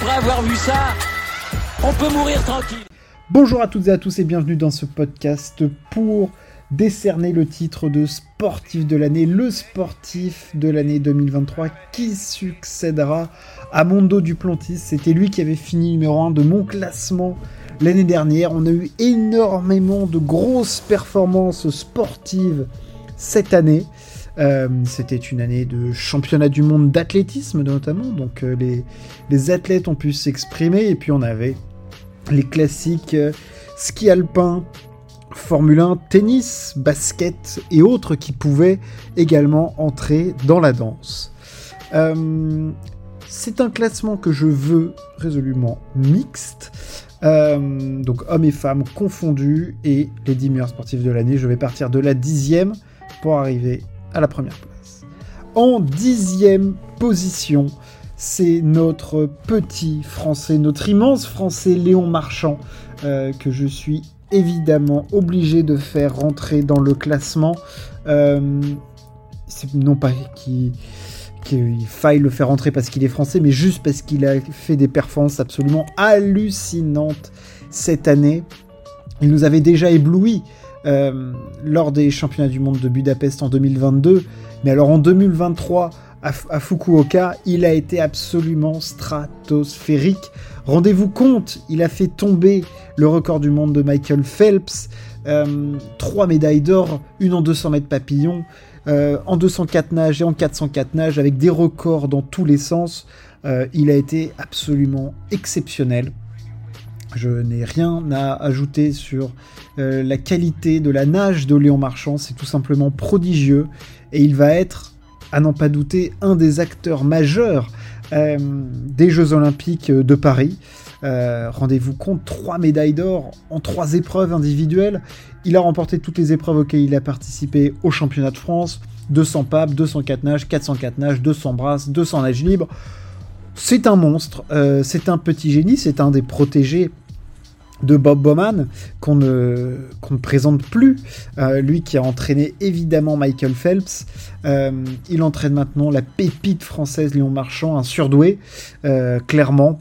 après avoir vu ça, on peut mourir tranquille. Bonjour à toutes et à tous et bienvenue dans ce podcast pour décerner le titre de sportif de l'année, le sportif de l'année 2023 qui succédera à Mondo Duplantis. C'était lui qui avait fini numéro 1 de mon classement l'année dernière. On a eu énormément de grosses performances sportives cette année. Euh, c'était une année de championnat du monde d'athlétisme notamment, donc euh, les, athlètes ont pu s'exprimer et puis on avait les classiques euh, ski alpin, Formule 1, tennis, basket et autres qui pouvaient également entrer dans la danse. C'est un classement que je veux résolument mixte. donc hommes et femmes confondus et les 10 meilleurs sportifs de l'année. Je vais partir de la dixième pour arriver à la première place. En dixième position, c'est notre petit français, notre immense français Léon Marchand, euh, que je suis évidemment obligé de faire rentrer dans le classement. Euh, non pas qu'il faille le faire rentrer parce qu'il est français, mais juste parce qu'il a fait des performances absolument hallucinantes cette année. Il nous avait déjà ébloui euh, lors des championnats du monde de Budapest en 2022. Mais alors en 2023, à, Fukuoka, il a été absolument stratosphérique. Rendez-vous compte, il a fait tomber le record du monde de Michael Phelps. Euh, trois médailles d'or, une en 200 mètres papillon, euh, en 204 nage et en 404 nage, avec des records dans tous les sens. il a été absolument exceptionnel. Je n'ai rien à ajouter sur euh, la qualité de la nage de Léon Marchand, c'est tout simplement prodigieux et il va être, à n'en pas douter, un des acteurs majeurs euh, des Jeux Olympiques de Paris. Euh, rendez-vous compte, trois médailles d'or en trois épreuves individuelles. Il a remporté toutes les épreuves auxquelles il a participé au championnat de France 200 papes, 204 nages, 404 nages, 200 brasses, 200 nages libres. C'est un monstre, c'est un petit génie, c'est un des protégés de Bob Bowman qu'on ne, ne présente plus. Euh, lui qui a entraîné évidemment Michael Phelps. Euh, il entraîne maintenant la pépite française Léon Marchand, un surdoué, euh, clairement.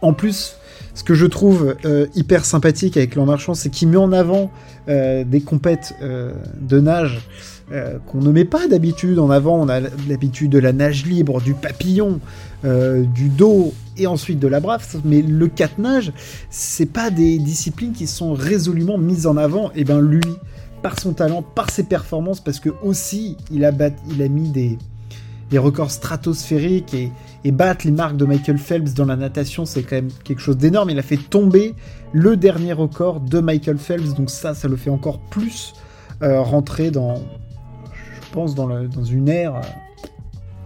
En plus, ce que je trouve hyper sympathique avec Léon Marchand, c'est qu'il met en avant des compètes de nage qu'on ne met pas d'habitude en avant. On a l'habitude de la nage libre, du papillon, du dos et ensuite de la brave, mais le 4 nage, c'est pas des disciplines qui sont résolument mises en avant. Et ben lui, par son talent, par ses performances, parce que aussi il a, il a mis des, des records stratosphériques et, et, battre les marques de Michael Phelps dans la natation, c'est quand même quelque chose d'énorme. Il a fait tomber le dernier record de Michael Phelps, donc ça, ça le fait encore plus euh, rentrer dans, pense, dans, le, dans une ère euh,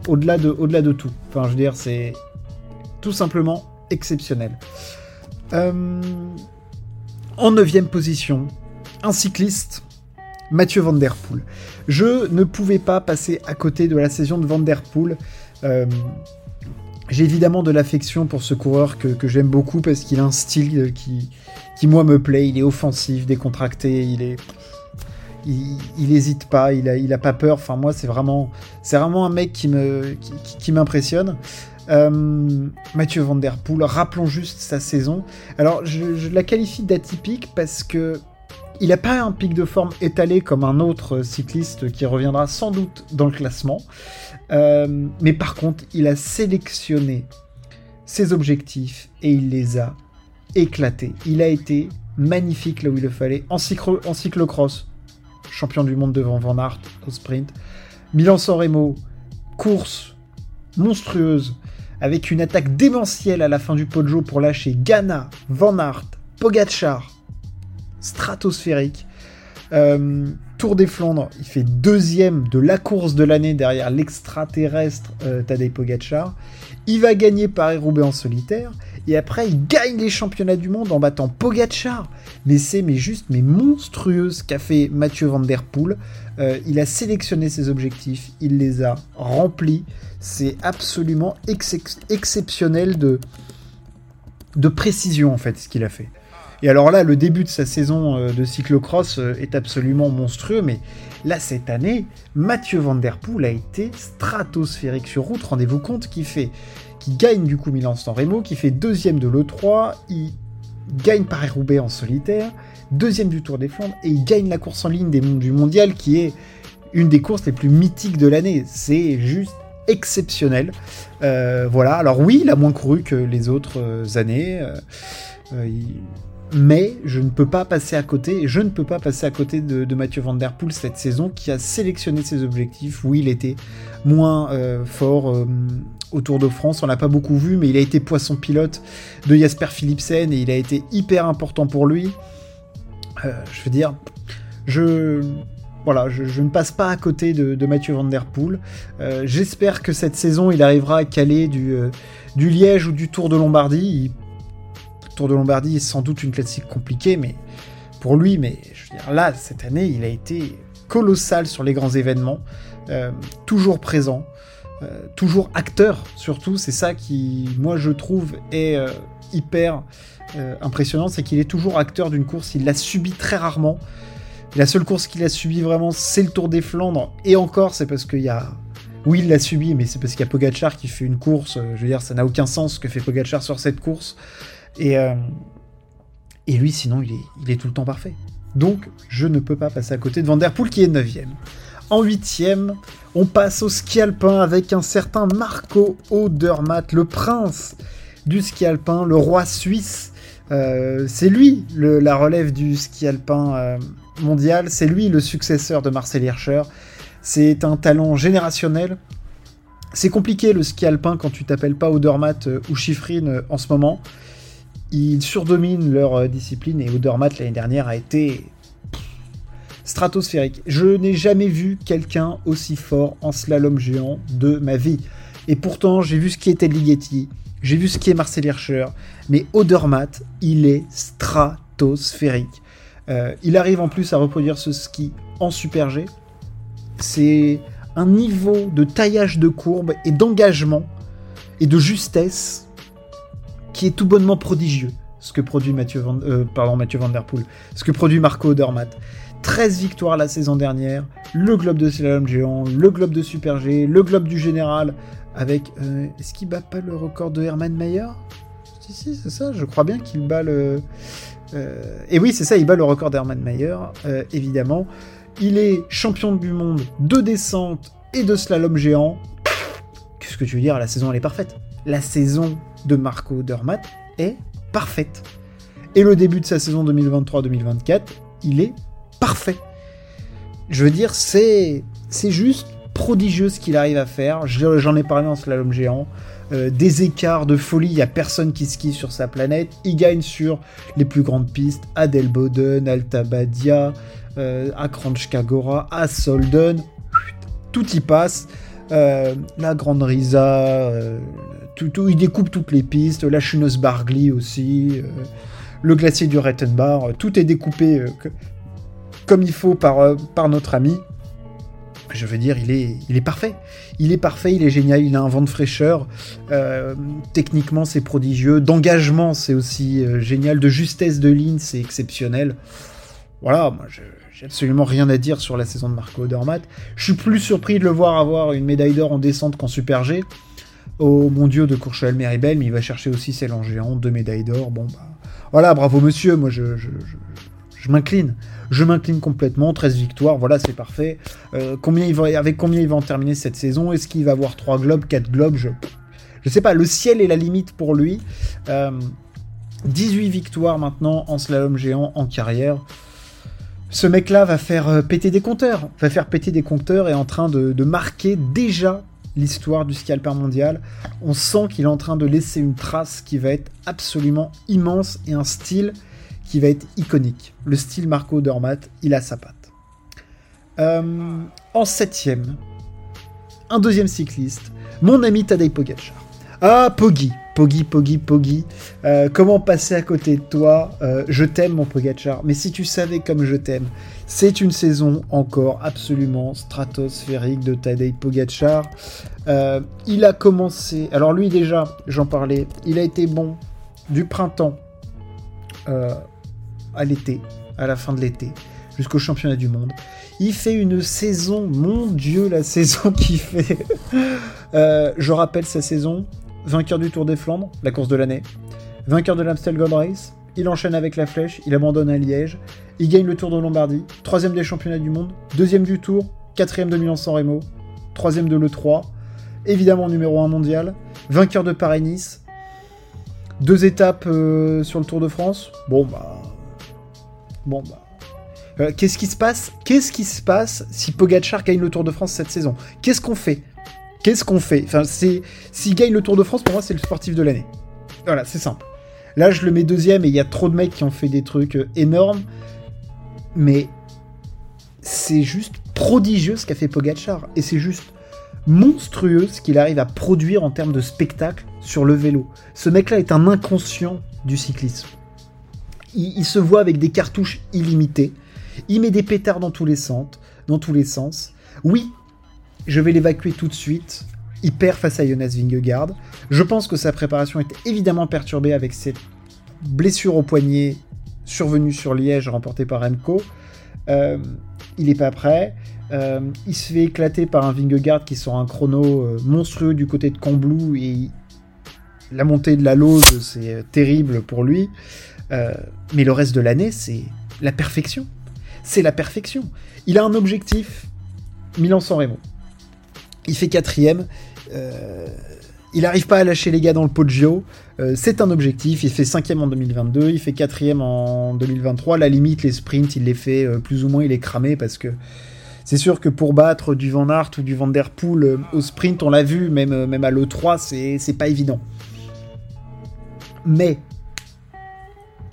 au-delà de, tout. Enfin, je veux dire, c'est tout simplement exceptionnel. Euh, en neuvième position, un cycliste, Mathieu Van Der Poel. Je ne pouvais pas passer à côté de la saison de Van Der Poel. Euh, j'ai évidemment de l'affection pour ce coureur que, j'aime beaucoup parce qu'il a un style qui, moi, me plaît. Il est offensif, décontracté, il est... Il, il pas, il a, pas peur. Enfin, moi, c'est vraiment, un mec qui m'impressionne. Euh, Mathieu Van Der Poel, rappelons juste sa saison. Alors, je, la qualifie d'atypique parce que il n'a pas un pic de forme étalé comme un autre cycliste qui reviendra sans doute dans le classement. Euh, mais par contre, il a sélectionné ses objectifs et il les a éclatés. Il a été magnifique là où il le fallait. En, en cyclocross, champion du monde devant Van Aert au sprint. Milan-San Remo, course monstrueuse avec une attaque démentielle à la fin du Poggio pour lâcher Ghana, Van Aert, Pogachar, stratosphérique. Euh, Tour des Flandres, il fait deuxième de la course de l'année derrière l'extraterrestre euh, Tadej Pogacar. Il va gagner Paris-Roubaix en solitaire. Et après, il gagne les championnats du monde en battant Pogachar. Mais c'est mais juste mais monstrueux ce qu'a fait Mathieu Van Der Poel. Euh, il a sélectionné ses objectifs, il les a remplis. C'est absolument exceptionnel de, de précision en fait ce qu'il a fait. Et alors là, le début de sa saison euh, de cyclocross euh, est absolument monstrueux, mais là, cette année, Mathieu Van Der Poel a été stratosphérique sur route. Rendez-vous compte qu'il fait qui gagne du coup Milan-San Remo, qui fait deuxième de l'E3, il gagne Paris-Roubaix en solitaire, deuxième du Tour des Flandres, et il gagne la course en ligne des, du mondial, qui est une des courses les plus mythiques de l'année. C'est juste exceptionnel. Euh, voilà, alors oui, il a moins couru que les autres euh, années. Euh, mais je ne peux pas passer à côté, je ne peux pas passer à côté de, Mathieu Van Der Poel cette saison qui a sélectionné ses objectifs. Oui, il était moins fort au Tour de France, on l'a pas beaucoup vu, mais il a été poisson pilote de Jasper Philipsen et il a été hyper important pour lui. je veux dire, je voilà, je, ne passe pas à côté de, Mathieu Van Der Poel. Euh, j'espère que cette saison, il arrivera à caler du, euh, du Liège ou du Tour de Lombardie. le Tour de Lombardie est sans doute une classique compliquée, mais pour lui, mais je veux dire, là, cette année, il a été colossal sur les grands événements, euh, toujours présent, toujours acteur, surtout. C'est ça qui, moi, je trouve, est hyper impressionnant, c'est qu'il est toujours acteur d'une course. Il l'a subi très rarement. La seule course qu'il a subi vraiment, c'est le Tour des Flandres. Et encore, c'est parce qu'il y a. Oui, il l'a subi, mais c'est parce qu'il y a Pogachar qui fait une course. Euh, je veux dire, ça n'a aucun sens ce que fait Pogachar sur cette course. Et, euh, et lui, sinon, il est, tout le temps parfait. Donc, je ne peux pas passer à côté de Vanderpool qui est 9ème. En 8ème, on passe au ski alpin avec un certain Marco Odermatt, le prince du ski alpin, le roi suisse. Euh, c'est lui la relève du ski alpin mondial. C'est lui le successeur de Marcel Hirscher. C'est un talent générationnel. C'est compliqué le ski alpin quand tu t'appelles pas Odermatt euh, ou Schifrin euh, en ce moment. Ils surdominent leur euh, discipline et Odermatt l'année dernière a été stratosphérique. Je n'ai jamais vu quelqu'un aussi fort en slalom géant de ma vie. Et pourtant, j'ai vu ce qui était Ligeti, j'ai vu ce qui est Marcel Hirscher, mais Odermatt, il est stratosphérique. Euh, il arrive en plus à reproduire ce ski en Super G. C'est un niveau de taillage de courbe et d'engagement et de justesse qui est tout bonnement prodigieux. Ce que produit Mathieu Van, euh, pardon, Mathieu Der Poel, ce que produit Marco Odermatt. 13 victoires la saison dernière, le globe de slalom géant, le globe de Super G, le globe du général, avec... Euh, est-ce qu'il bat pas le record de Hermann Mayer? Si, si, c'est ça, je crois bien qu'il bat le... Euh, et oui, c'est ça, il bat le record d'Hermann Mayer, euh, évidemment. Il est champion du monde de descente et de slalom géant. Qu'est-ce que tu veux dire? La saison, elle est parfaite. La saison de Marco Dermat est parfaite. Et le début de sa saison 2023-2024, il est parfait. Je veux dire, c'est c'est juste prodigieux ce qu'il arrive à faire. J'en ai parlé en slalom géant. Euh, des écarts de folie, il n'y a personne qui skie sur sa planète. Il gagne sur les plus grandes pistes, à Delboden, Alta Badia, euh, à Solden. Tout y passe. Euh, la Grande Risa, tout, il découpe toutes les pistes. La Chunos Bargli aussi. le glacier du Rettenbar. tout est découpé comme il faut par, par notre ami je veux dire, il est, parfait. Il est parfait, il est génial, il a un vent de fraîcheur. Euh, techniquement, c'est prodigieux. D'engagement, c'est aussi euh, génial. De justesse de ligne, c'est exceptionnel. Voilà, moi, j'ai absolument rien à dire sur la saison de Marco Odermatt. Je suis plus surpris de le voir avoir une médaille d'or en descente qu'en Super G. Oh mon dieu, de Courchevel Méribel, mais il va chercher aussi celle en géant, deux médailles d'or. Bon, bah. Voilà, bravo monsieur, moi je, je m'incline. Je m'incline complètement. 13 victoires, voilà, c'est parfait. Euh, avec combien il va terminer cette saison? Est-ce qu'il va avoir 3 globes, 4 globes? Je, je sais pas, le ciel est la limite pour lui. 18 euh, victoires maintenant en slalom géant en carrière. Ce mec-là va faire euh, péter des compteurs, va faire péter des compteurs et est en train de, de marquer déjà l'histoire du ski mondial. On sent qu'il est en train de laisser une trace qui va être absolument immense et un style qui va être iconique. Le style Marco Dormat, il a sa patte. Euh, en septième, un deuxième cycliste, mon ami Tadej Pogacar. Ah, Poggy, Poggy, Poggy, Poggy. Euh, comment passer à côté de toi? Euh, Je t'aime, mon Pogacar. Mais si tu savais comme je t'aime, c'est une saison encore absolument stratosphérique de Tadej Pogacar. il a commencé. Alors lui déjà, j'en parlais. Il a été bon du printemps à l'été, à la fin de l'été, jusqu'au championnat du monde. Il fait une saison, mon Dieu, la saison qu'il fait. Euh, je rappelle sa saison. Vainqueur du Tour des Flandres, la course de l'année, vainqueur de l'Amstel Gold Race, il enchaîne avec la flèche, il abandonne à Liège, il gagne le Tour de Lombardie, troisième des championnats du monde, deuxième du Tour, quatrième de Milan-San Remo, troisième de l'E3, évidemment numéro 1 mondial, vainqueur de Paris-Nice, deux étapes euh, sur le Tour de France. Bon bah, bon bah. Euh, Qu'est-ce qui se passe Qu'est-ce qui se passe si Pogacar gagne le Tour de France cette saison? Qu'est-ce qu'on fait? Qu'est-ce qu'on fait? Enfin, c'est s'il gagne le Tour de France, pour moi, c'est le sportif de l'année. Voilà, c'est simple. Là, je le mets deuxième et il y a trop de mecs qui ont fait des trucs euh, énormes. Mais c'est juste prodigieux ce qu'a fait Pogachar. Et c'est juste monstrueux ce qu'il arrive à produire en termes de spectacle sur le vélo. Ce mec-là est un inconscient du cyclisme. Il, se voit avec des cartouches illimitées. Il met des pétards dans tous les sens. Oui, je vais l'évacuer tout de suite. Il perd face à Jonas Vingegaard. Je pense que sa préparation était évidemment perturbée avec cette blessure au poignet survenue sur Liège remportée par Remco. Euh, il n'est pas prêt. Euh, il se fait éclater par un Vingegaard qui sort un chrono euh, monstrueux du côté de Combloux et la montée de la Lose, c'est terrible pour lui. Euh, mais le reste de l'année, c'est la perfection. C'est la perfection. Il a un objectif, Milan-San Remo. Il fait quatrième. Euh, il n'arrive pas à lâcher les gars dans le Poggio. Euh, c'est un objectif. Il fait cinquième en 2022. Il fait quatrième en 2023. La limite, les sprints, il les fait plus ou moins. Il est cramé parce que c'est sûr que pour battre du Van Aert ou du Van Der Poel au sprint, on l'a vu, même, même à l'E3, c'est, c'est pas évident. Mais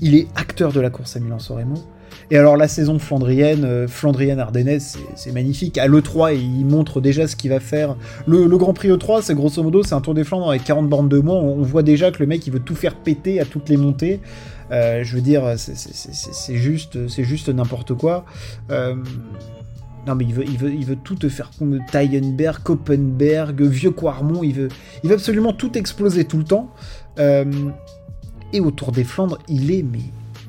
il est acteur de la course à Milan-San. Et alors la saison flandrienne, euh, flandrienne ardennaise, c'est magnifique. À l'E3, il montre déjà ce qu'il va faire. Le, Grand Prix E3, c'est grosso modo, c'est un Tour des Flandres avec 40 bornes de moins. On, voit déjà que le mec, il veut tout faire péter à toutes les montées. Euh, je veux dire, c'est juste, c'est juste n'importe quoi. Euh, non mais il veut, tout te faire comme Taillenberg, Koppenberg, Vieux Quarmont. Il veut, absolument tout exploser tout le temps. Et au Tour des Flandres, il est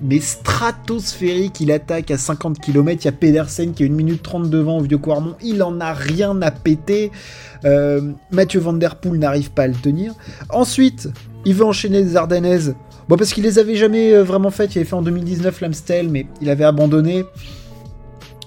mais stratosphérique, il attaque à 50 km, il y a Pedersen qui a 1 minute 30 devant au vieux Quarmont, il en a rien à péter, euh, Mathieu Van Der Poel n'arrive pas à le tenir. Ensuite, il veut enchaîner les Ardennaises, bon parce qu'il les avait jamais euh, vraiment faites, il avait fait en 2019 l'Amstel, mais il avait abandonné.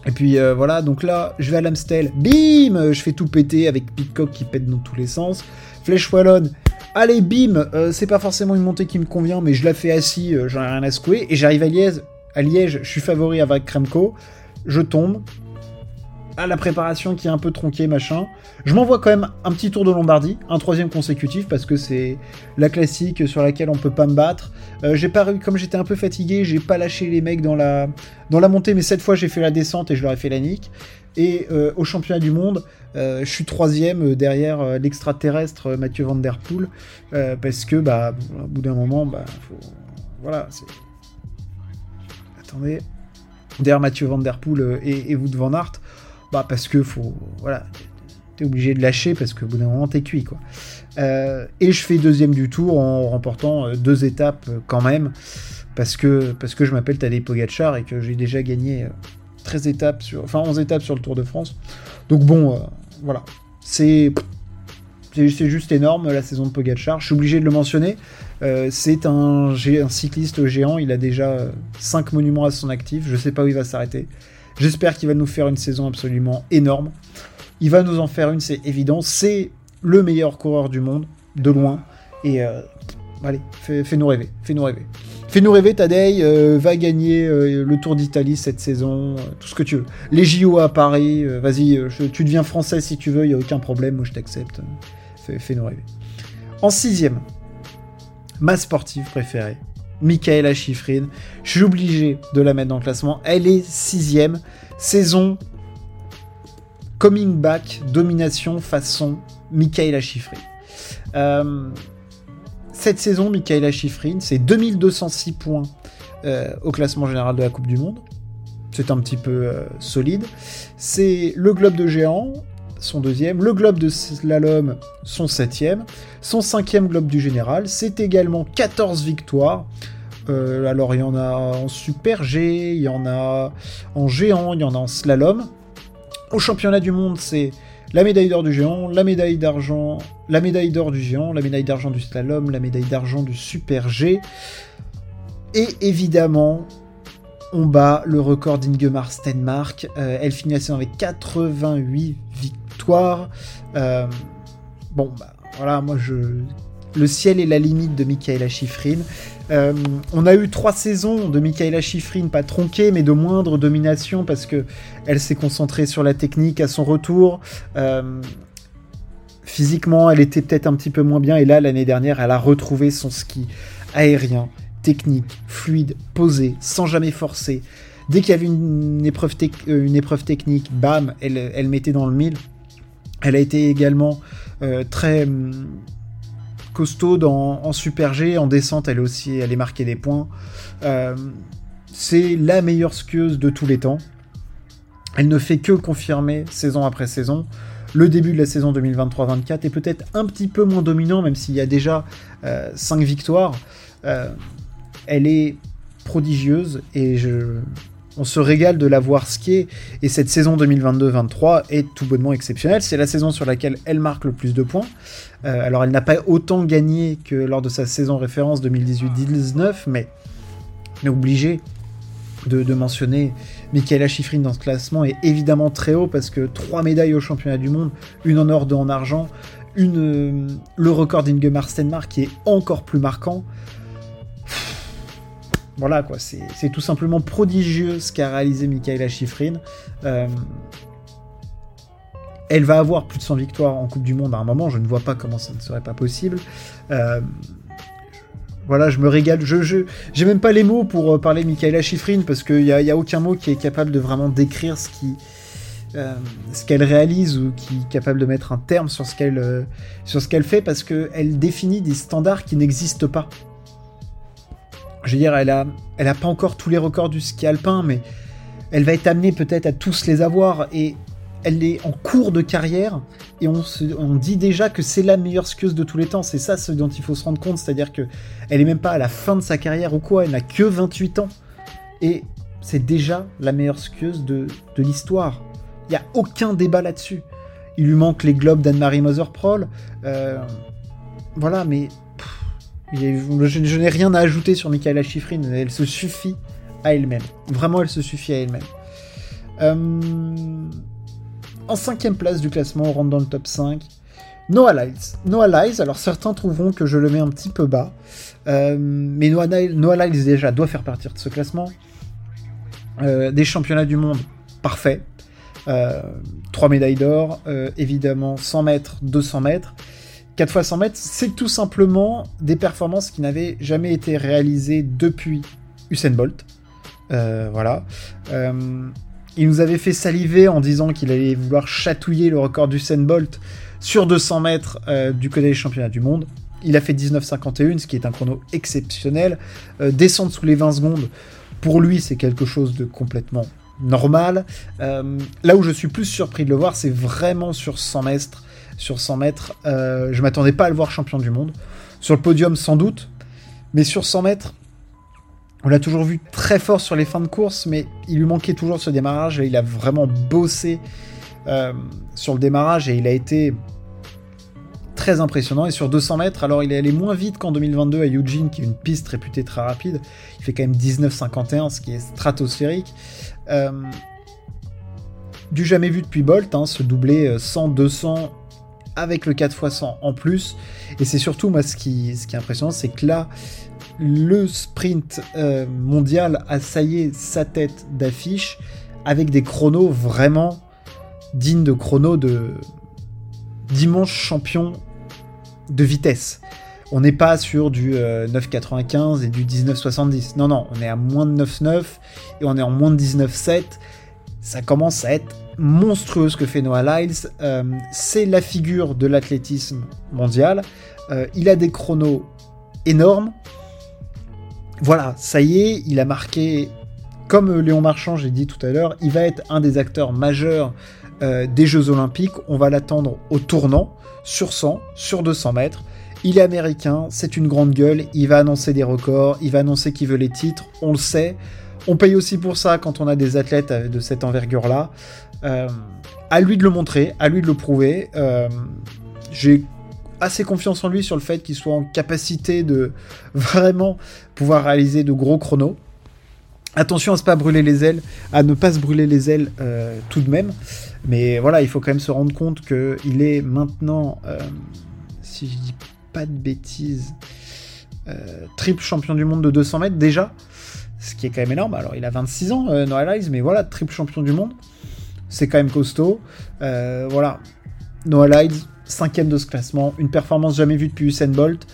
Et puis euh, voilà, donc là, je vais à l'Amstel, bim, je fais tout péter avec Pitcock qui pète dans tous les sens. Flèche Wallonne, allez bim, euh, c'est pas forcément une montée qui me convient, mais je la fais assis, euh, j'en ai rien à secouer, et j'arrive à Liège, à Liège, je suis favori avec Kremko, je tombe, à la préparation qui est un peu tronquée, machin, je m'envoie quand même un petit tour de Lombardie, un troisième consécutif, parce que c'est la classique sur laquelle on peut pas me battre, euh, j'ai pas comme j'étais un peu fatigué, j'ai pas lâché les mecs dans la, dans la montée, mais cette fois j'ai fait la descente et je leur ai fait la nique, et euh, au championnat du monde, euh, je suis troisième derrière euh, l'extraterrestre Mathieu Van Der Poel, parce que, bah, au bout d'un moment, bah, faut... voilà. Attendez. Derrière Mathieu Van Der Poel et, et Wout Van Aert, bah, parce que, faut... Voilà, t'es obligé de lâcher, parce qu'au bout d'un moment, t'es cuit, quoi. et je fais deuxième du tour en remportant deux étapes quand même, parce que, parce que je m'appelle Tadej Pogacar et que j'ai déjà gagné 13 étapes sur, enfin 11 étapes sur le Tour de France. Donc bon, euh, voilà, c'est juste énorme la saison de Pogacar. Je suis obligé de le mentionner. Euh, c'est un, cycliste géant. Il a déjà 5 monuments à son actif. Je sais pas où il va s'arrêter. J'espère qu'il va nous faire une saison absolument énorme. Il va nous en faire une, c'est évident. C'est le meilleur coureur du monde, de loin. Et euh, allez, fais-nous fais rêver. Fais-nous rêver. Fais-nous rêver, Tadei euh, va gagner euh, le Tour d'Italie cette saison, euh, tout ce que tu veux. Les JO à Paris, vas-y, tu deviens français si tu veux, il n'y a aucun problème, moi je t'accepte. Fais-nous rêver. En sixième, ma sportive préférée, Michaela Schifrin. Je suis obligé de la mettre dans le classement. Elle est sixième, saison coming back, domination façon Michaela Schifrin. Cette saison, Michaela Schifrin, c'est 2206 points euh, au classement général de la Coupe du Monde. C'est un petit peu euh, solide. C'est le Globe de Géant, son deuxième, le Globe de Slalom, son septième, son cinquième Globe du Général. C'est également 14 victoires. Euh, alors il y en a en Super G, il y en a en géant, il y en a en slalom. Au championnat du monde, c'est la médaille d'or du géant, la médaille d'argent, la médaille d'or du géant, la médaille d'argent du slalom, la médaille d'argent du super G. Et évidemment, on bat le record d'Ingemar Stenmark. Euh, elle finit la saison avec 88 victoires. Euh, bon, bah, voilà, moi je. Le ciel est la limite de Michaela Schifrin. Euh, on a eu trois saisons de Michaela Schifrin, pas tronquées, mais de moindre domination parce que elle s'est concentrée sur la technique à son retour. physiquement, elle était peut-être un petit peu moins bien, et là, l'année dernière, elle a retrouvé son ski aérien, technique, fluide, posé, sans jamais forcer. Dès qu'il y avait une épreuve, euh, épreuve technique, bam, elle, mettait dans le mille. Elle a été également euh, très costaud en Super G, en descente, elle aussi, elle est marquée des points. Euh, c'est la meilleure skieuse de tous les temps. Elle ne fait que confirmer saison après saison. Le début de la saison 2023-24 est peut-être un petit peu moins dominant, même s'il y a déjà 5 victoires elle est prodigieuse et je, on se régale de la voir skier. Et cette saison 2022-23 est tout bonnement exceptionnelle. C'est la saison sur laquelle elle marque le plus de points. Euh, alors elle n'a pas autant gagné que lors de sa saison référence 2018-19, mais on est obligé de, mentionner Michaela Schifrin dans ce classement est évidemment très haut parce que trois médailles au championnat du monde, une en or, deux en argent, euh, le record d'Ingemar Stenmark qui est encore plus marquant. Voilà, quoi, c'est tout simplement prodigieux ce qu'a réalisé Michaela Schifrin. Euh, elle va avoir plus de 100 victoires en Coupe du Monde à un moment, je ne vois pas comment ça ne serait pas possible. Euh, voilà, je me régale. Je j'ai même pas les mots pour euh, parler de Michaela Schifrin parce qu'il n'y a, y a, aucun mot qui est capable de vraiment décrire ce qui, ce qu'elle réalise ou qui est capable de mettre un terme sur ce qu'elle sur ce qu'elle fait parce qu'elle définit des standards qui n'existent pas je veux dire, elle a, elle pas encore tous les records du ski alpin, mais elle va être amenée peut-être à tous les avoir et elle est en cours de carrière et on, dit déjà que c'est la meilleure skieuse de tous les temps. C'est ça ce dont il faut se rendre compte, c'est-à-dire que elle est même pas à la fin de sa carrière ou quoi, elle n'a que 28 ans et c'est déjà la meilleure skieuse de, l'histoire. Il n'y a aucun débat là-dessus. Il lui manque les globes d'Anne-Marie Moser-Prol. Euh, voilà, mais je, n'ai rien à ajouter sur Michaela Schifrin, elle se suffit à elle-même. Vraiment, elle se suffit à elle-même. Euh, en cinquième place du classement, on rentre dans le top 5. Noah Lyles. Noah Lyles, alors certains trouveront que je le mets un petit peu bas. Euh, mais Noah, Noah Lyles déjà doit faire partir de ce classement. Euh, des championnats du monde, parfait. Trois médailles d'or, évidemment 100 mètres, 200 mètres. 4 fois 100 mètres, c'est tout simplement des performances qui n'avaient jamais été réalisées depuis Usain Bolt. Euh, voilà. Euh, il nous avait fait saliver en disant qu'il allait vouloir chatouiller le record d'Usain Bolt sur 200 mètres euh, du côté des championnats du monde. Il a fait 19,51, ce qui est un chrono exceptionnel. descendre sous les 20 secondes, pour lui, c'est quelque chose de complètement normal. là où je suis plus surpris de le voir, c'est vraiment sur 100 mètres sur 100 mètres. Euh, je m'attendais pas à le voir champion du monde. Sur le podium, sans doute. Mais sur 100 mètres, on l'a toujours vu très fort sur les fins de course, mais il lui manquait toujours ce démarrage et il a vraiment bossé euh, sur le démarrage et il a été très impressionnant. Et sur 200 mètres, alors il est allé moins vite qu'en 2022 à Eugene, qui est une piste réputée très rapide. Il fait quand même 19,51, ce qui est stratosphérique. Euh, du jamais vu depuis Bolt, hein, se doubler 100-200 avec le 4x100 en plus. Et c'est surtout, moi, ce qui, ce qui est impressionnant, c'est que là, le sprint euh, mondial a saillé sa tête d'affiche avec des chronos vraiment dignes de chronos de dimanche champion de vitesse. On n'est pas sur du 9,95 euh, et du 19,70. Non, non, on est à moins de 9,9 et on est en moins de 19,7. Ça commence à être monstrueuse que fait Noah Lyles. Euh, c'est la figure de l'athlétisme mondial. Euh, il a des chronos énormes. Voilà, ça y est, il a marqué, comme Léon Marchand, j'ai dit tout à l'heure, il va être un des acteurs majeurs euh, des Jeux Olympiques. On va l'attendre au tournant, sur 100, sur 200 mètres. Il est américain, c'est une grande gueule, il va annoncer des records, il va annoncer qu'il veut les titres, on le sait. On paye aussi pour ça quand on a des athlètes de cette envergure-là. à lui de le montrer, à lui de le prouver. J'ai assez confiance en lui sur le fait qu'il soit en capacité de vraiment pouvoir réaliser de gros chronos. Attention à ne pas brûler les ailes, à ne pas se brûler les ailes euh, tout de même. Mais voilà, il faut quand même se rendre compte qu'il est maintenant, euh, si je dis pas de bêtises, euh, triple champion du monde de 200 mètres déjà. Ce qui est quand même énorme. Alors il a 26 ans, Lyles, mais voilà, triple champion du monde. C'est quand même costaud. voilà, Noah Lyles, cinquième de ce classement, une performance jamais vue depuis Usain Bolt.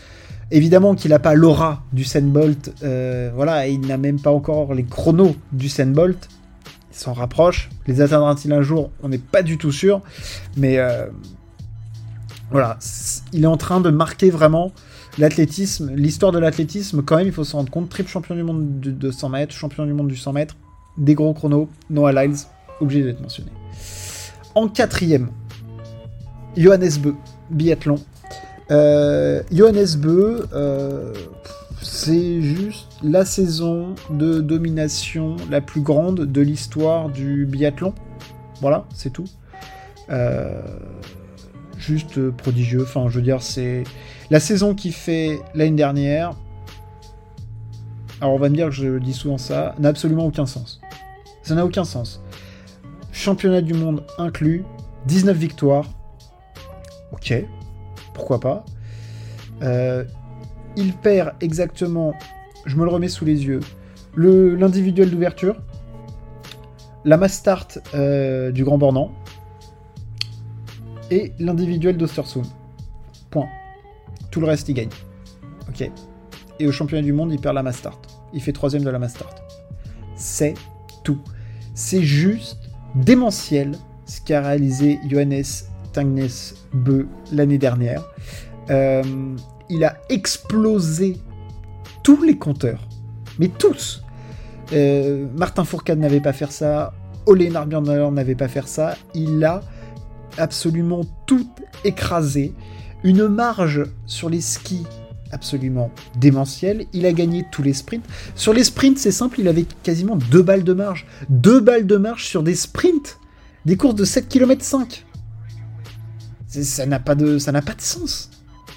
Évidemment qu'il n'a pas l'aura du Bolt, euh, voilà, il n'a même pas encore les chronos du Bolt. Il s'en rapproche. Les atteindra-t-il un jour On n'est pas du tout sûr. Mais euh, voilà, il est en train de marquer vraiment l'athlétisme, l'histoire de l'athlétisme. Quand même, il faut se rendre compte. Triple champion du monde de 200 mètres, champion du monde du 100 mètres, des gros chronos. Noah Lyles, obligé d'être mentionné. En quatrième, Johannes Beu, biathlon. Euh, Johannes Beu, euh, c'est juste la saison de domination la plus grande de l'histoire du biathlon. Voilà, c'est tout. Euh, juste prodigieux. Enfin, je veux dire, c'est la saison qui fait l'année dernière. Alors, on va me dire que je dis souvent ça, n'a absolument aucun sens. Ça n'a aucun sens. Championnat du monde inclus, 19 victoires, Ok, pourquoi pas. Euh, il perd exactement, je me le remets sous les yeux, l'individuel d'ouverture, la mass start euh, du Grand Bornand et l'individuel d'Ostersund. Point. Tout le reste, il gagne. Ok. Et au championnat du monde, il perd la mass start. Il fait troisième de la mass start. C'est tout. C'est juste démentiel ce qu'a réalisé Johannes Tangnes Beu l'année dernière. Euh, il a explosé tous les compteurs, mais tous. Euh, Martin Fourcade n'avait pas fait ça, Ole Narbjörn n'avait pas fait ça. Il a absolument tout écrasé. Une marge sur les skis absolument démentielle. Il a gagné tous les sprints. Sur les sprints, c'est simple, il avait quasiment deux balles de marge. Deux balles de marge sur des sprints. Des courses de 7 km 5 ça n'a pas de sens.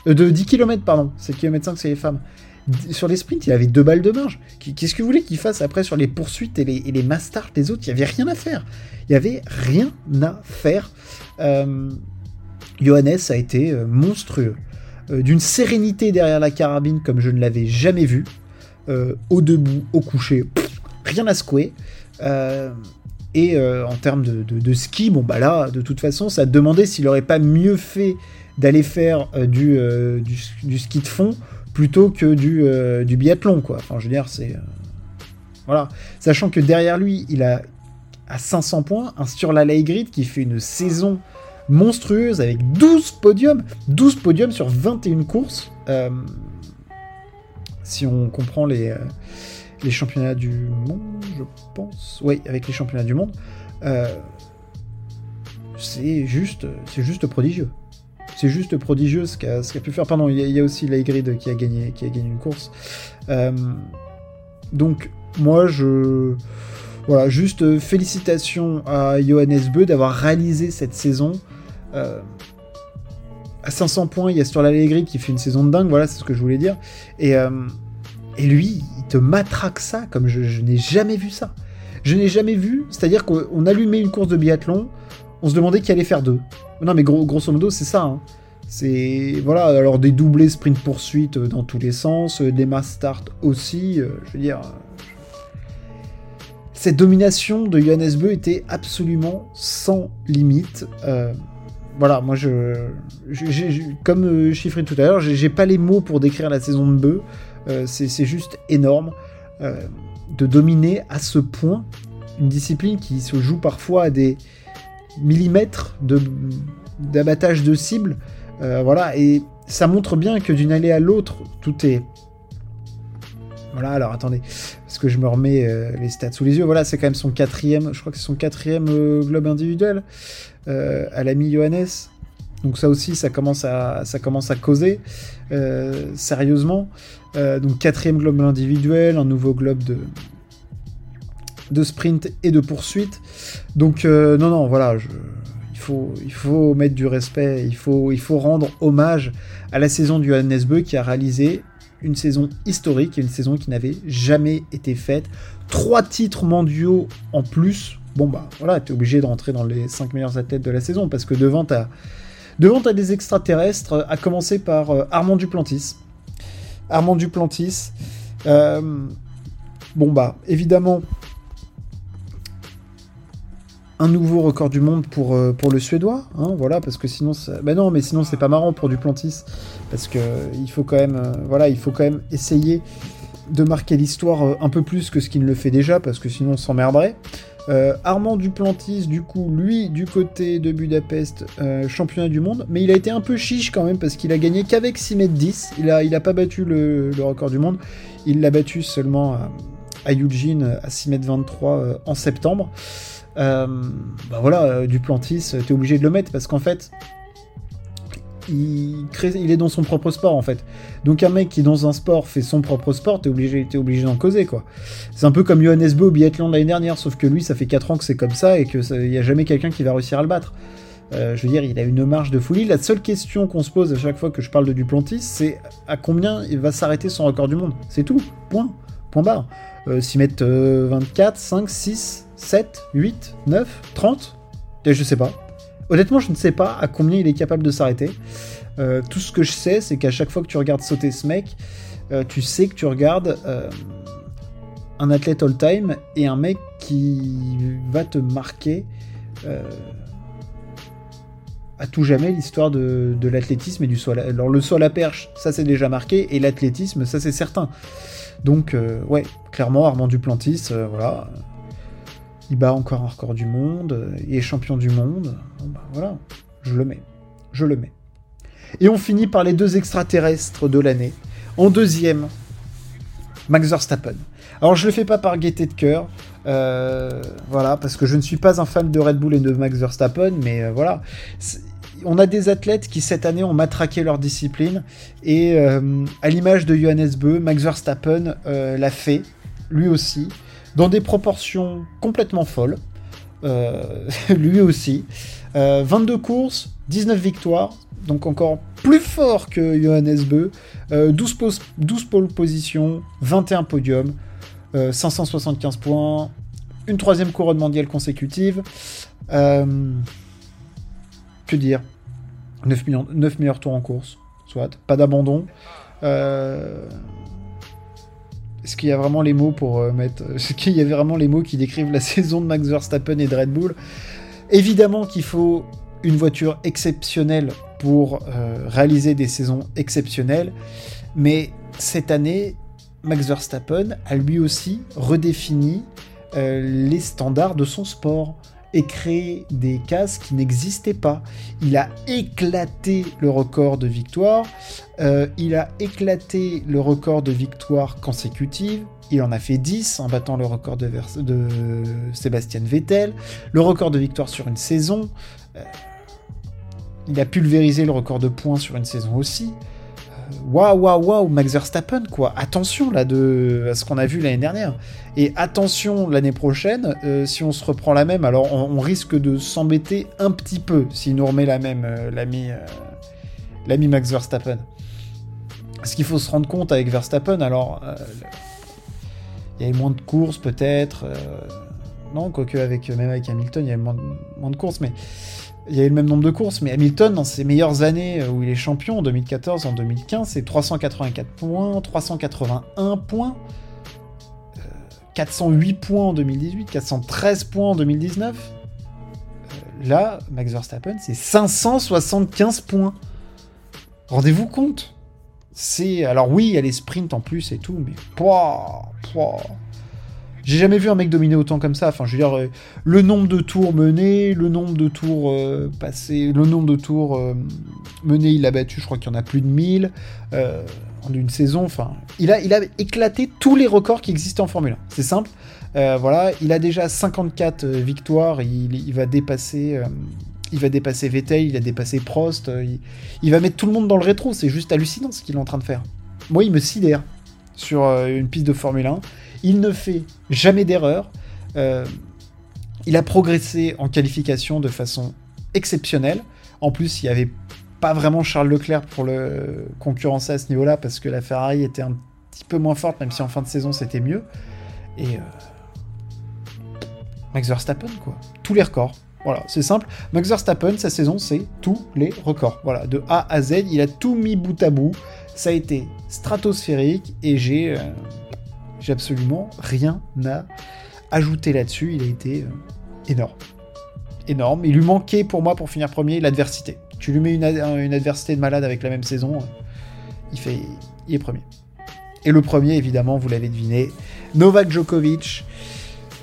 Euh, de 10 km pardon, 7 km 5 c'est les femmes. Sur les sprints, il avait deux balles de marge. Qu'est-ce que vous voulez qu'il fasse après sur les poursuites et les, et les les autres? Il n'y avait rien à faire. Il n'y avait rien à faire. Euh, Johannes a été euh, monstrueux. Euh, d'une sérénité derrière la carabine comme je ne l'avais jamais vu. au debout, au coucher, rien à secouer. Et euh, en termes de, ski, bon bah là, de toute façon, ça demandait s'il aurait pas mieux fait d'aller faire euh, euh, du, ski de fond plutôt que du, biathlon, quoi. Enfin, je veux dire, c'est... voilà. Sachant que derrière lui, il a à 500 points un Sturla Grid qui fait une saison monstrueuse avec 12 podiums. 12 podiums sur 21 courses. si on comprend les les championnats du monde, je pense. Oui, avec les championnats du monde. Euh, c'est juste, c'est juste prodigieux. C'est juste prodigieux ce qu'a, pu faire. Pardon, il y, a aussi Laigrid qui a gagné, qui a gagné une course. Euh, donc, moi, je. Voilà, juste félicitations à Johannes Beu d'avoir réalisé cette saison. Euh, à 500 points, il y a sur la qui fait une saison de dingue, voilà, c'est ce que je voulais dire. Et, et lui, il te matraque ça comme je, n'ai jamais vu ça. Je n'ai jamais vu, c'est-à-dire qu'on allumait une course de biathlon, on se demandait qui allait faire deux. Non mais grosso modo, c'est ça. Hein. C'est voilà, alors des doublés sprint poursuite euh, dans tous les sens, euh, des mass start aussi, euh, je veux dire cette domination de Johannes Beu était absolument sans limite. Voilà, moi je, comme chiffré tout à l'heure, j'ai pas les mots pour décrire la saison de Beu. Euh, c'est juste énorme euh, de dominer à ce point une discipline qui se joue parfois à des millimètres d'abattage de, cible. Euh, voilà, et ça montre bien que d'une allée à l'autre, tout est. Voilà, alors attendez, parce que je me remets les stats sous les yeux. Voilà, c'est quand même son quatrième, je crois que c'est son quatrième globe individuel à l'ami Johannes. Donc ça aussi, ça commence à, ça commence à causer sérieusement. Euh, donc quatrième globe individuel, un nouveau globe de de sprint et de poursuite. Donc non, non, voilà, il, faut, il faut mettre du respect, il faut, il faut rendre hommage à la saison du Johannes Beu qui a réalisé une saison historique, une saison qui n'avait jamais été faite. Trois titres mondiaux en plus. Bon bah voilà, t'es obligé de rentrer dans les 5 meilleurs athlètes de la saison parce que devant t'as devant des extraterrestres, à commencer par euh, Armand Duplantis. Armand Duplantis. Euh, bon bah évidemment un nouveau record du monde pour, euh, le Suédois, hein, voilà, parce que sinon, bah non, mais sinon c'est pas marrant pour Duplantis, parce que il faut quand même, euh, voilà, il faut quand même essayer de marquer l'histoire euh, un peu plus que ce qu'il ne le fait déjà, parce que sinon on s'emmerderait. Armand Duplantis, du coup, lui, du côté de Budapest, championnat du monde, mais il a été un peu chiche quand même, parce qu'il a gagné qu'avec 6 m 10, il a, il a pas battu le, record du monde, il l'a battu seulement à, à Eugene à 6 m 23 en septembre. Euh, bah voilà, euh, Duplantis, t'es obligé de le mettre parce qu'en fait, il, est dans son propre sport en fait. Donc un mec qui dans un sport fait son propre sport, t'es obligé, obligé d'en causer quoi. C'est un peu comme Johannes Bö au biathlon l'année dernière, sauf que lui ça fait 4 ans que c'est comme ça et qu'il n'y a jamais quelqu'un qui va réussir à le battre. Euh, je veux dire, il a une marge de folie. La seule question qu'on se pose à chaque fois que je parle de Duplantis, c'est à combien il va s'arrêter son record du monde? C'est tout. Point. Point barre. 6 mètres 24, 5, 6, 7, 8, 9, 30 Je sais pas. Honnêtement, je ne sais pas à combien il est capable de s'arrêter. Euh, tout ce que je sais, c'est qu'à chaque fois que tu regardes sauter ce mec, euh, tu sais que tu regardes euh, un athlète all-time et un mec qui va te marquer à tout jamais l'histoire de, de l'athlétisme et du saut. Alors le saut à perche, ça c'est déjà marqué, et l'athlétisme, ça c'est certain. Donc ouais, clairement Armand Duplantis, voilà, il bat encore un record du monde, il est champion du monde. Bah, voilà, je le mets. Je le mets. Et on finit par les deux extraterrestres de l'année. En deuxième, Max Verstappen. Alors je le fais pas par gaieté de cœur, euh, voilà, parce que je ne suis pas un fan de Red Bull et de Max Verstappen, mais euh, voilà. On a des athlètes qui cette année ont matraqué leur discipline, et euh, à l'image de Johannes Beu, Max Verstappen l'a fait, lui aussi dans des proportions complètement folles. Euh, lui aussi. 22 euh, courses, 19 victoires, donc encore plus fort que Johannes Beu. 12, 12 pole positions, 21 podiums, 575 points, une troisième couronne mondiale consécutive. Euh, que dire? 9, millions, 9 meilleurs tours en course, soit, pas d'abandon. Euh, est-ce qu'il y a vraiment les mots pour euh, mettre. Est-ce qu'il y avait vraiment les mots qui décrivent la saison de Max Verstappen et de Red Bull? Évidemment qu'il faut une voiture exceptionnelle pour euh, réaliser des saisons exceptionnelles, mais cette année, Max Verstappen a lui aussi redéfini euh, les standards de son sport et créé des cases qui n'existaient pas. Il a éclaté le record de victoire, euh, il a éclaté le record de victoire consécutive, il en a fait 10 en battant le record de, Sébastien Vettel, le record de victoire sur une saison, euh, il a pulvérisé le record de points sur une saison aussi. Waouh, waouh, waouh, Max Verstappen, quoi. Attention là de à ce qu'on a vu l'année dernière. Et attention l'année prochaine, euh, si on se reprend la même, alors on, risque de s'embêter un petit peu s'il nous remet la même, euh, l'ami, euh, l'ami Max Verstappen. Ce qu'il faut se rendre compte avec Verstappen, alors il y avait moins de courses peut-être. non, quoique même avec Hamilton, il y avait moins moins de courses, mais il y a eu le même nombre de courses, mais Hamilton, dans ses meilleures années où il est champion, en 2014, en 2015, c'est 384 points, 381 points, 408 euh, points en 2018, 413 points en 2019. Euh, là, Max Verstappen, c'est 575 points. Rendez-vous compte? C'est alors oui, il y a les sprints en plus et tout, mais pouah, pouah. J'ai jamais vu un mec dominer autant comme ça. Enfin, je veux dire, euh, le nombre de tours menés, le nombre de tours euh, passés, le nombre de tours euh, menés, il a battu, je crois qu'il y en a plus de 1000 en une saison. Enfin, il a, il a éclaté tous les records qui existent en Formule 1. C'est simple. voilà, il a déjà 54 victoires. Il, va dépasser. il va dépasser Vettel, il a dépassé Prost, il, il va mettre tout le monde dans le rétro, c'est juste hallucinant ce qu'il est en train de faire. Moi, il me sidère sur une piste de Formule 1. Il ne fait jamais d'erreur. Euh, il a progressé en qualification de façon exceptionnelle. En plus, il n'y avait pas vraiment Charles Leclerc pour le concurrencer à ce niveau-là parce que la Ferrari était un petit peu moins forte, même si en fin de saison c'était mieux. Et euh, Max Verstappen, quoi. Tous les records. Voilà, c'est simple. Max Verstappen, sa saison, c'est tous les records. Voilà, de A à Z, il a tout mis bout à bout. Ça a été stratosphérique et j'ai euh, j'ai absolument rien à ajouter là-dessus. Il a été euh, énorme. Énorme. Il lui manquait pour moi, pour finir premier, l'adversité. Tu lui mets une, adversité de malade avec la même saison, il, fait, il est premier. Et le premier, évidemment, vous l'avez deviné, Novak Djokovic.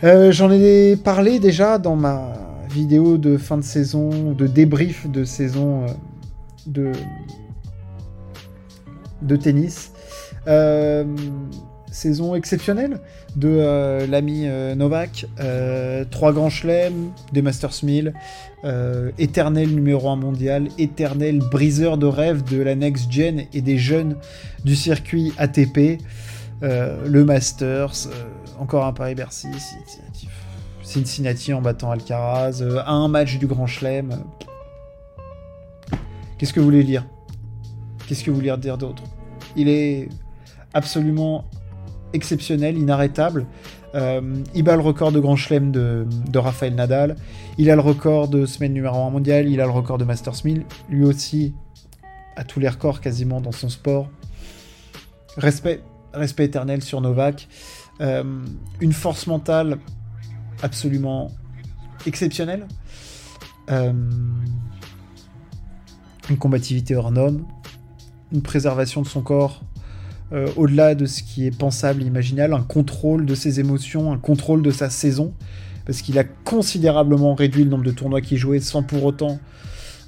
Euh, j'en ai parlé déjà dans ma vidéo de fin de saison, de débrief de saison de, de tennis. Euh, saison exceptionnelle de euh, l'ami euh, Novak. trois grands chelems, des Masters 1000, éternel numéro 1 mondial, éternel briseur de rêve de la next gen et des jeunes du circuit ATP. le Masters, encore un Paris-Bercy, Cincinnati en battant Alcaraz, un match du Grand Chelem. Qu'est-ce que vous voulez lire? Qu'est-ce que vous voulez dire d'autre? Il est absolument exceptionnel, inarrêtable. Euh, il bat le record de Grand Chelem de, de Rafael Nadal. Il a le record de semaine numéro 1 mondial. Il a le record de Masters 1000. Lui aussi a tous les records quasiment dans son sport. Respect, respect éternel sur Novak. Euh, une force mentale absolument exceptionnelle. Euh, une combativité hors norme une préservation de son corps euh, au-delà de ce qui est pensable, imaginable, un contrôle de ses émotions, un contrôle de sa saison, parce qu'il a considérablement réduit le nombre de tournois qu'il jouait sans pour autant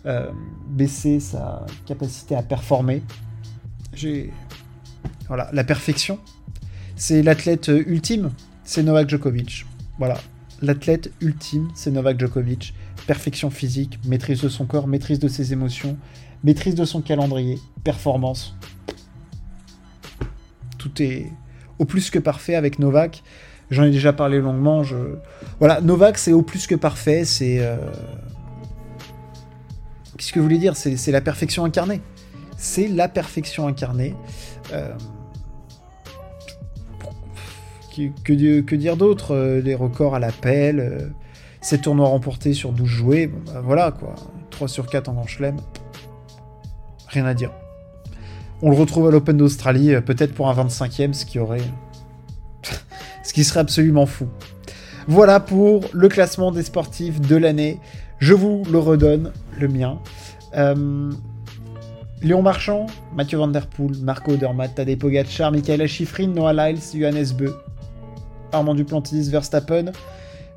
euh, baisser sa capacité à performer. J'ai voilà la perfection. C'est l'athlète ultime, c'est Novak Djokovic. Voilà, l'athlète ultime, c'est Novak Djokovic. Perfection physique, maîtrise de son corps, maîtrise de ses émotions, maîtrise de son calendrier, performance. Tout est au plus que parfait avec Novak. J'en ai déjà parlé longuement. Voilà, Novak, c'est au plus que parfait. C'est. Euh, qu'est-ce que vous voulez dire? C'est la perfection incarnée. C'est la perfection incarnée. Euh, que, que, dire d'autre? Euh, Les records à l'appel, 7 tournois remportés sur 12 joués, bah, voilà quoi. 3 sur 4 en Grand Chelem rien à dire. On le retrouve à l'Open d'Australie, euh, peut-être pour un 25e, ce qui aurait. ce qui serait absolument fou. Voilà pour le classement des sportifs de l'année. Je vous le redonne, le mien. Euh, Léon Marchand, Mathieu Van Der Poel, Marco Odermatt, Tadej Pogacar, Michaela Schifrin, Noah Lyles, Johannes Beu, Armand Duplantis, Verstappen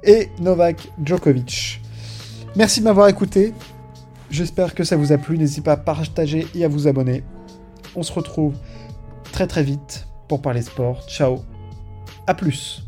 et Novak Djokovic. Merci de m'avoir écouté. J'espère que ça vous a plu. N'hésitez pas à partager et à vous abonner. On se retrouve très très vite pour parler sport. Ciao. À plus.